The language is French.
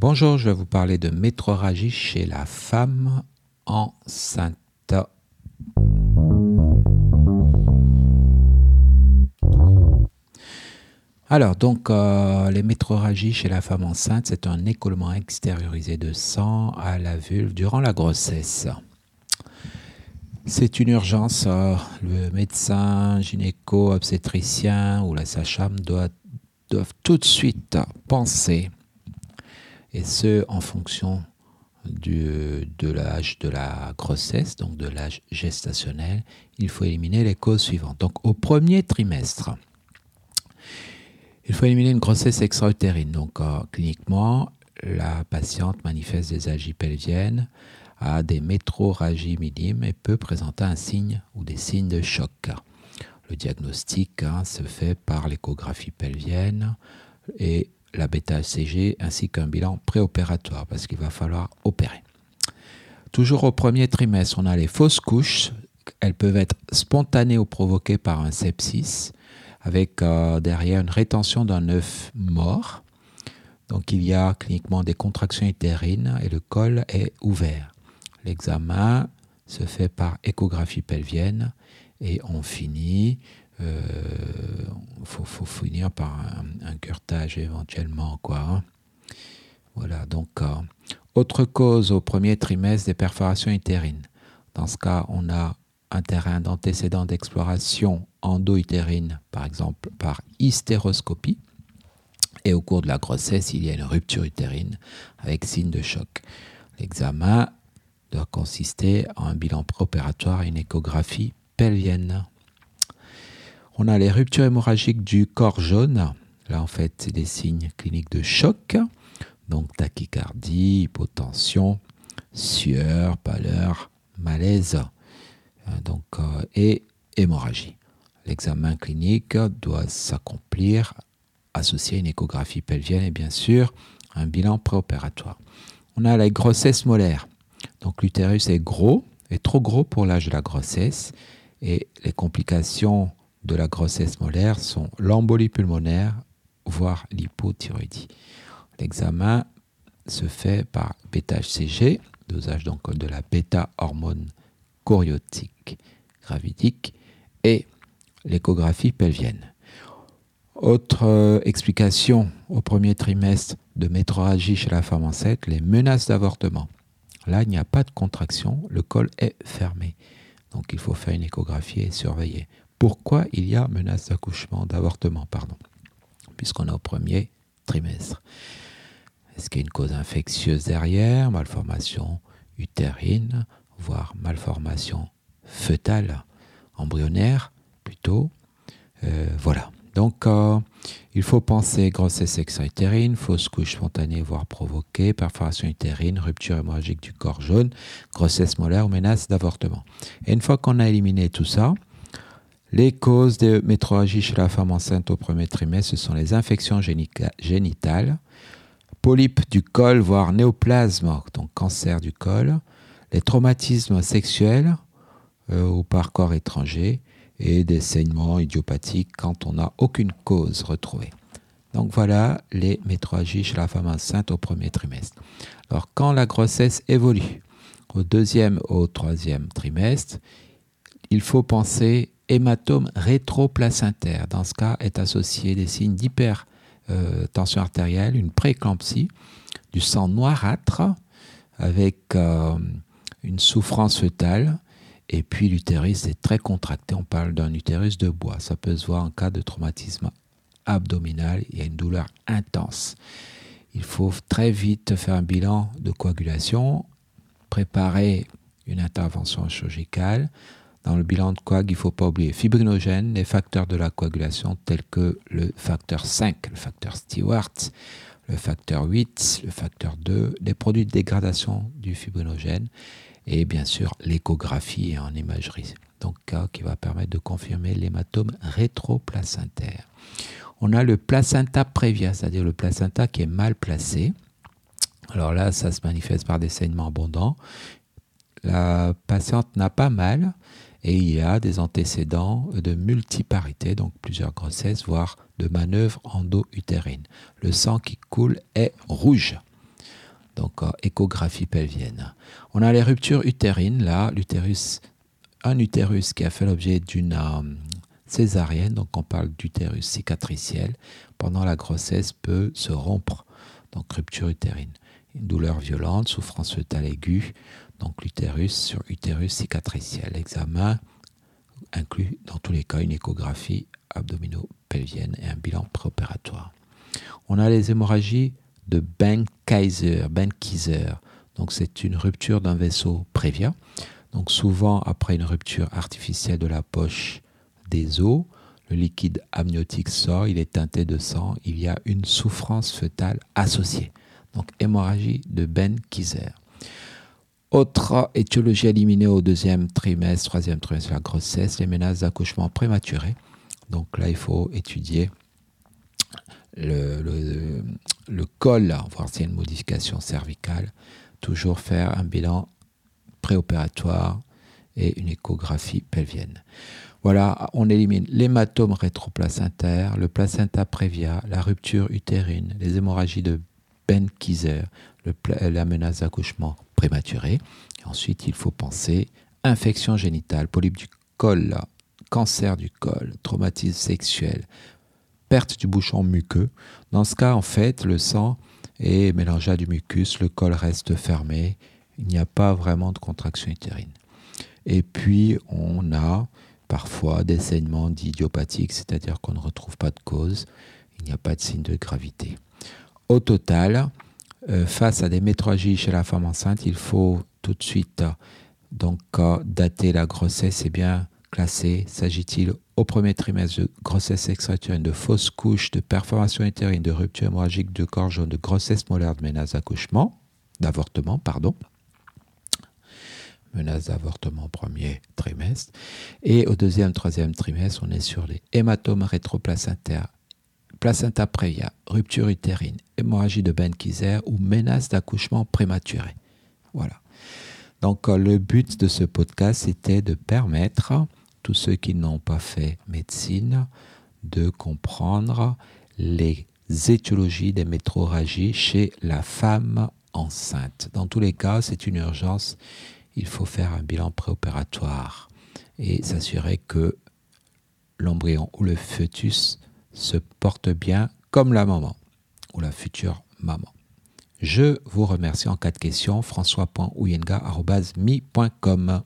Bonjour, je vais vous parler de métroragie chez la femme enceinte. Alors, donc, euh, les métroragies chez la femme enceinte, c'est un écoulement extériorisé de sang à la vulve durant la grossesse. C'est une urgence. Euh, le médecin, gynéco, obstétricien ou la doivent, doivent tout de suite penser et ce en fonction du, de l'âge de la grossesse, donc de l'âge gestationnel, il faut éliminer les causes suivantes. Donc au premier trimestre, il faut éliminer une grossesse extra-utérine. Donc euh, cliniquement, la patiente manifeste des algies pelviennes, a des métroragies minimes et peut présenter un signe ou des signes de choc. Le diagnostic hein, se fait par l'échographie pelvienne et la bêta-HCG ainsi qu'un bilan préopératoire parce qu'il va falloir opérer. Toujours au premier trimestre, on a les fausses couches. Elles peuvent être spontanées ou provoquées par un sepsis avec euh, derrière une rétention d'un œuf mort. Donc il y a cliniquement des contractions utérines et le col est ouvert. L'examen se fait par échographie pelvienne et on finit il euh, faut, finir par un, curtage éventuellement. Hein. Voilà, donc, euh, autre cause au premier trimestre des perforations utérines. Dans ce cas, on a un terrain d'antécédent d'exploration endo-utérine, par exemple par hystéroscopie. Et au cours de la grossesse, il y a une rupture utérine avec signe de choc. L'examen doit consister en un bilan préopératoire et une échographie pelvienne. On a les ruptures hémorragiques du corps jaune. Là, en fait, c'est des signes cliniques de choc. Donc, tachycardie, hypotension, sueur, pâleur, malaise. Euh, donc, euh, et hémorragie. L'examen clinique doit s'accomplir associé à une échographie pelvienne et bien sûr un bilan préopératoire. On a la grossesse molaire. Donc l'utérus est gros, est trop gros pour l'âge de la grossesse et les complications de la grossesse molaire sont l'embolie pulmonaire, voire l'hypothyroïdie. L'examen se fait par bêta-HCG, dosage donc de la bêta-hormone choriotique gravidique, et l'échographie pelvienne. Autre euh, explication au premier trimestre de métroragie chez la femme enceinte, les menaces d'avortement. Là, il n'y a pas de contraction, le col est fermé. Donc il faut faire une échographie et surveiller pourquoi il y a menace d'accouchement, d'avortement, pardon, puisqu'on est au premier trimestre? Est-ce qu'il y a une cause infectieuse derrière, malformation utérine, voire malformation fœtale, embryonnaire plutôt? Euh, Voilà. Donc, euh, il faut penser grossesse extra-utérine, fausse couche spontanée, voire provoquée, perforation utérine, rupture hémorragique du corps jaune, grossesse molaire ou menace d'avortement. Et une fois qu'on a éliminé tout ça, les causes de métroragie chez la femme enceinte au premier trimestre, ce sont les infections génitales, polypes du col, voire néoplasme, donc cancer du col, les traumatismes sexuels euh, ou par corps étranger, et des saignements idiopathiques quand on n'a aucune cause retrouvée. Donc voilà les métroragies chez la femme enceinte au premier trimestre. Alors quand la grossesse évolue au deuxième, au troisième trimestre, il faut penser hématome rétroplacentaire. Dans ce cas, est associé des signes d'hypertension artérielle, une préclampsie, du sang noirâtre avec euh, une souffrance fœtale. Et puis l'utérus est très contracté. On parle d'un utérus de bois. Ça peut se voir en cas de traumatisme abdominal. Il y a une douleur intense. Il faut très vite faire un bilan de coagulation, préparer une intervention chirurgicale, dans le bilan de coag, il ne faut pas oublier fibrinogène, les facteurs de la coagulation tels que le facteur 5, le facteur Stewart, le facteur 8, le facteur 2, les produits de dégradation du fibrinogène et bien sûr l'échographie en imagerie. Donc, qui va permettre de confirmer l'hématome rétroplacentaire. On a le placenta prévia, c'est-à-dire le placenta qui est mal placé. Alors là, ça se manifeste par des saignements abondants. La patiente n'a pas mal, et il y a des antécédents de multiparité, donc plusieurs grossesses, voire de manœuvres endo-utérines. Le sang qui coule est rouge. donc échographie pelvienne. On a les ruptures utérines, là, l'utérus, un utérus qui a fait l'objet d'une césarienne, donc on parle d'utérus cicatriciel, pendant la grossesse peut se rompre, donc rupture utérine. Une douleur violente, souffrance fœtale aiguë, donc l'utérus sur utérus cicatriciel. L'examen inclut dans tous les cas une échographie abdominopelvienne et un bilan préopératoire. On a les hémorragies de Ben-Kaiser, Ben-Kaiser. Donc c'est une rupture d'un vaisseau prévia. Donc souvent après une rupture artificielle de la poche des os, le liquide amniotique sort, il est teinté de sang, il y a une souffrance fœtale associée. Donc hémorragie de Ben-Kaiser. Autre étiologie éliminée au deuxième trimestre, troisième trimestre la grossesse, les menaces d'accouchement prématuré. Donc là, il faut étudier le, le, col, voir s'il y a une modification cervicale. Toujours faire un bilan préopératoire et une échographie pelvienne. Voilà, on élimine l'hématome rétroplacentaire, le placenta prévia, la rupture utérine, les hémorragies de Ben-Kizer, la menace d'accouchement prématuré. ensuite, il faut penser infection génitale, polype du col, cancer du col, traumatisme sexuel, perte du bouchon muqueux. Dans ce cas, en fait, le sang est mélangé à du mucus, le col reste fermé, il n'y a pas vraiment de contraction utérine. Et puis, on a parfois des saignements dits idiopathiques, c'est-à-dire qu'on ne retrouve pas de cause, il n'y a pas de signe de gravité. Au total, euh, face à des métroagies chez la femme enceinte, il faut tout de suite donc dater la grossesse et bien classer. S'agit-il au premier trimestre de grossesse extra-utérine, de fausse couche, de perforation utérine, de rupture hémorragique de corps jaune, de grossesse molaire, de menace d'accouchement, d'avortement, pardon. Menace d'avortement au premier trimestre. Et au deuxième, troisième trimestre, on est sur les hématomes rétroplacentaires placenta prévia, rupture utérine, hémorragie de Ben-Kizer ou menace d'accouchement prématuré. Voilà. Donc euh, le but de ce podcast était de permettre tous ceux qui n'ont pas fait médecine de comprendre les étiologies des métroragies chez la femme enceinte. Dans tous les cas, c'est une urgence. Il faut faire un bilan préopératoire et s'assurer que l'embryon ou le fœtus se porte bien comme la maman ou la future maman. Je vous remercie en cas de question, françois.ouyenga.mi.com.